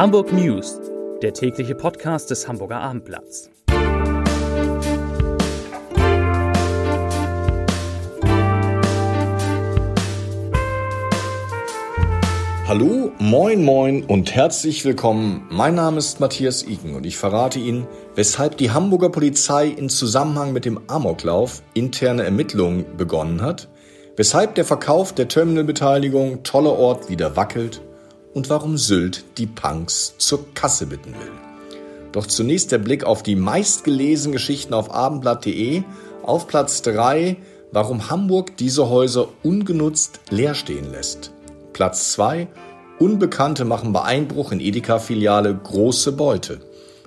Hamburg News, der tägliche Podcast des Hamburger Abendblatts. Hallo, moin, moin und herzlich willkommen. Mein Name ist Matthias Iken und ich verrate Ihnen, weshalb die Hamburger Polizei in Zusammenhang mit dem Amoklauf interne Ermittlungen begonnen hat, weshalb der Verkauf der Terminalbeteiligung Toller Ort wieder wackelt und warum Sylt die Punks zur Kasse bitten will. Doch zunächst der Blick auf die meistgelesenen Geschichten auf abendblatt.de. Auf Platz 3, warum Hamburg diese Häuser ungenutzt leer stehen lässt. Platz 2, Unbekannte machen bei Einbruch in Edeka-Filiale große Beute.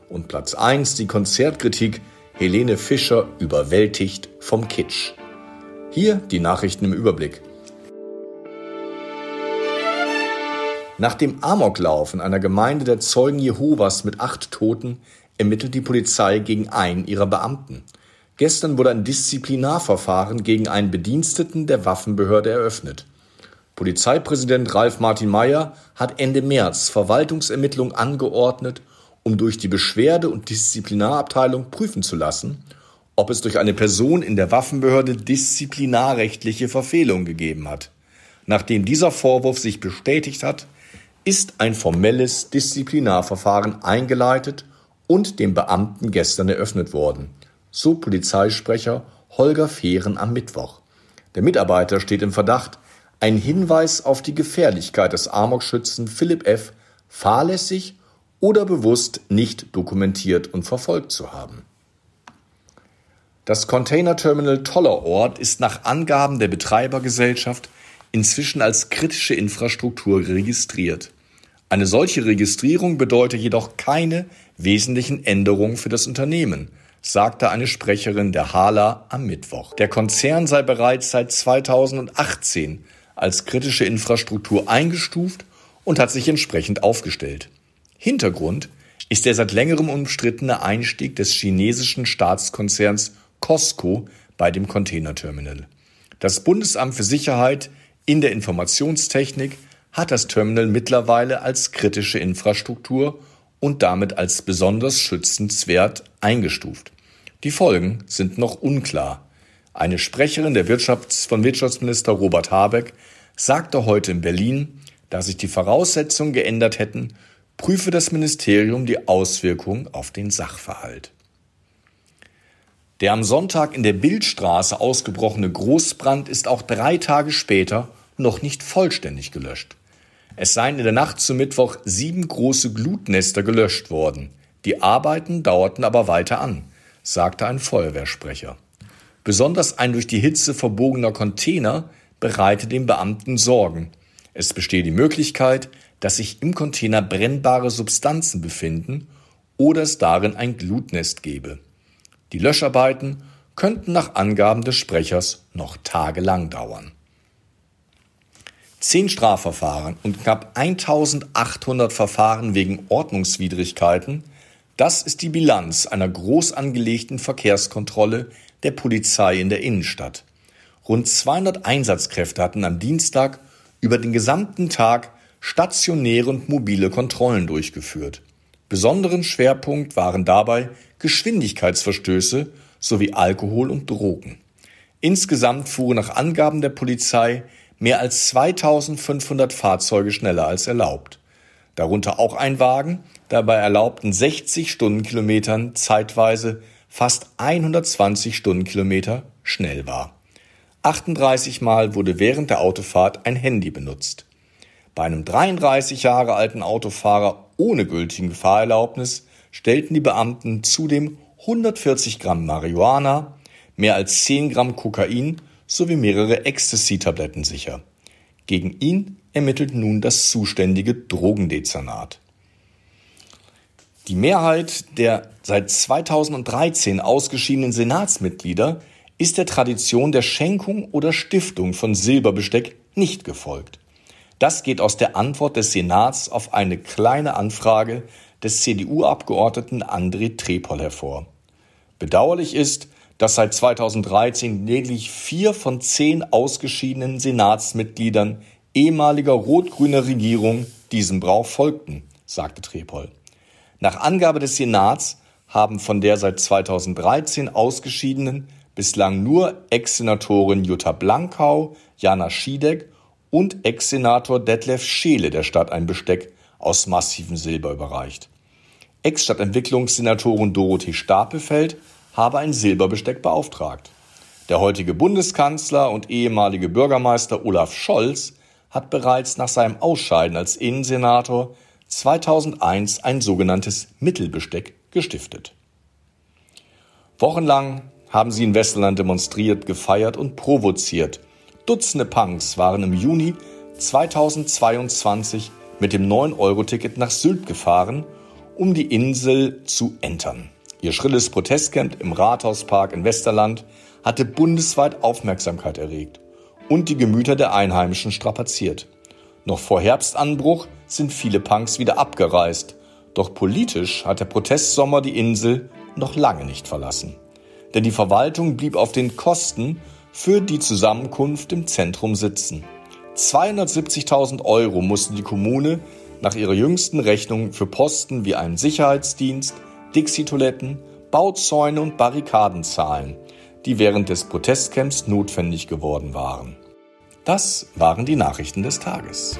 Und Platz 1, die Konzertkritik, Helene Fischer überwältigt vom Kitsch. Hier die Nachrichten im Überblick. Nach dem Amoklauf in einer Gemeinde der Zeugen Jehovas mit acht Toten ermittelt die Polizei gegen einen ihrer Beamten. Gestern wurde ein Disziplinarverfahren gegen einen Bediensteten der Waffenbehörde eröffnet. Polizeipräsident Ralf Martin Mayer hat Ende März Verwaltungsermittlungen angeordnet, um durch die Beschwerde- und Disziplinarabteilung prüfen zu lassen, ob es durch eine Person in der Waffenbehörde disziplinarrechtliche Verfehlungen gegeben hat. Nachdem dieser Vorwurf sich bestätigt hat, ist ein formelles Disziplinarverfahren eingeleitet und dem Beamten gestern eröffnet worden, so Polizeisprecher Holger Fehren am Mittwoch. Der Mitarbeiter steht im Verdacht, ein Hinweis auf die Gefährlichkeit des Amokschützen Philipp F. fahrlässig oder bewusst nicht dokumentiert und verfolgt zu haben. Das Containerterminal Tollerort ist nach Angaben der Betreibergesellschaft inzwischen als kritische Infrastruktur registriert. Eine solche Registrierung bedeutet jedoch keine wesentlichen Änderungen für das Unternehmen, sagte eine Sprecherin der Hala am Mittwoch. Der Konzern sei bereits seit 2018 als kritische Infrastruktur eingestuft und hat sich entsprechend aufgestellt. Hintergrund ist der seit längerem umstrittene Einstieg des chinesischen Staatskonzerns Costco bei dem Containerterminal. Das Bundesamt für Sicherheit in der Informationstechnik hat das Terminal mittlerweile als kritische Infrastruktur und damit als besonders schützenswert eingestuft. Die Folgen sind noch unklar. Eine Sprecherin der Wirtschafts von Wirtschaftsminister Robert Habeck sagte heute in Berlin, da sich die Voraussetzungen geändert hätten, prüfe das Ministerium die Auswirkungen auf den Sachverhalt. Der am Sonntag in der Bildstraße ausgebrochene Großbrand ist auch drei Tage später noch nicht vollständig gelöscht. Es seien in der Nacht zum Mittwoch sieben große Glutnester gelöscht worden. Die Arbeiten dauerten aber weiter an, sagte ein Feuerwehrsprecher. Besonders ein durch die Hitze verbogener Container bereite den Beamten Sorgen. Es bestehe die Möglichkeit, dass sich im Container brennbare Substanzen befinden oder es darin ein Glutnest gebe. Die Löscharbeiten könnten nach Angaben des Sprechers noch tagelang dauern. Zehn Strafverfahren und knapp 1800 Verfahren wegen Ordnungswidrigkeiten, das ist die Bilanz einer groß angelegten Verkehrskontrolle der Polizei in der Innenstadt. Rund 200 Einsatzkräfte hatten am Dienstag über den gesamten Tag stationäre und mobile Kontrollen durchgeführt. Besonderen Schwerpunkt waren dabei Geschwindigkeitsverstöße sowie Alkohol und Drogen. Insgesamt fuhren nach Angaben der Polizei mehr als 2500 Fahrzeuge schneller als erlaubt. Darunter auch ein Wagen, der bei erlaubten 60 Stundenkilometern zeitweise fast 120 Stundenkilometer schnell war. 38 Mal wurde während der Autofahrt ein Handy benutzt. Bei einem 33 Jahre alten Autofahrer ohne gültigen Fahrerlaubnis stellten die Beamten zudem 140 Gramm Marihuana, mehr als 10 Gramm Kokain sowie mehrere Ecstasy-Tabletten sicher. Gegen ihn ermittelt nun das zuständige Drogendezernat. Die Mehrheit der seit 2013 ausgeschiedenen Senatsmitglieder ist der Tradition der Schenkung oder Stiftung von Silberbesteck nicht gefolgt. Das geht aus der Antwort des Senats auf eine kleine Anfrage des CDU-Abgeordneten André Trepol hervor. Bedauerlich ist, dass seit 2013 lediglich vier von zehn ausgeschiedenen Senatsmitgliedern ehemaliger rot-grüner Regierung diesem Brauch folgten, sagte Trepol. Nach Angabe des Senats haben von der seit 2013 ausgeschiedenen bislang nur Ex-Senatorin Jutta Blankau, Jana Schiedek und Ex-Senator Detlef Scheele der Stadt ein Besteck aus massivem Silber überreicht. Ex-Stadtentwicklungssenatorin Dorothee Stapelfeld habe ein Silberbesteck beauftragt. Der heutige Bundeskanzler und ehemalige Bürgermeister Olaf Scholz hat bereits nach seinem Ausscheiden als Innensenator 2001 ein sogenanntes Mittelbesteck gestiftet. Wochenlang haben sie in Westerland demonstriert, gefeiert und provoziert. Dutzende Punks waren im Juni 2022 mit dem 9-Euro-Ticket nach Sylt gefahren, um die Insel zu entern. Ihr schrilles Protestcamp im Rathauspark in Westerland hatte bundesweit Aufmerksamkeit erregt und die Gemüter der Einheimischen strapaziert. Noch vor Herbstanbruch sind viele Punks wieder abgereist, doch politisch hat der Protestsommer die Insel noch lange nicht verlassen. Denn die Verwaltung blieb auf den Kosten für die Zusammenkunft im Zentrum sitzen. 270.000 Euro musste die Kommune nach ihrer jüngsten Rechnung für Posten wie einen Sicherheitsdienst, Dixie-Toiletten, Bauzäune und Barrikaden zahlen, die während des Protestcamps notwendig geworden waren. Das waren die Nachrichten des Tages.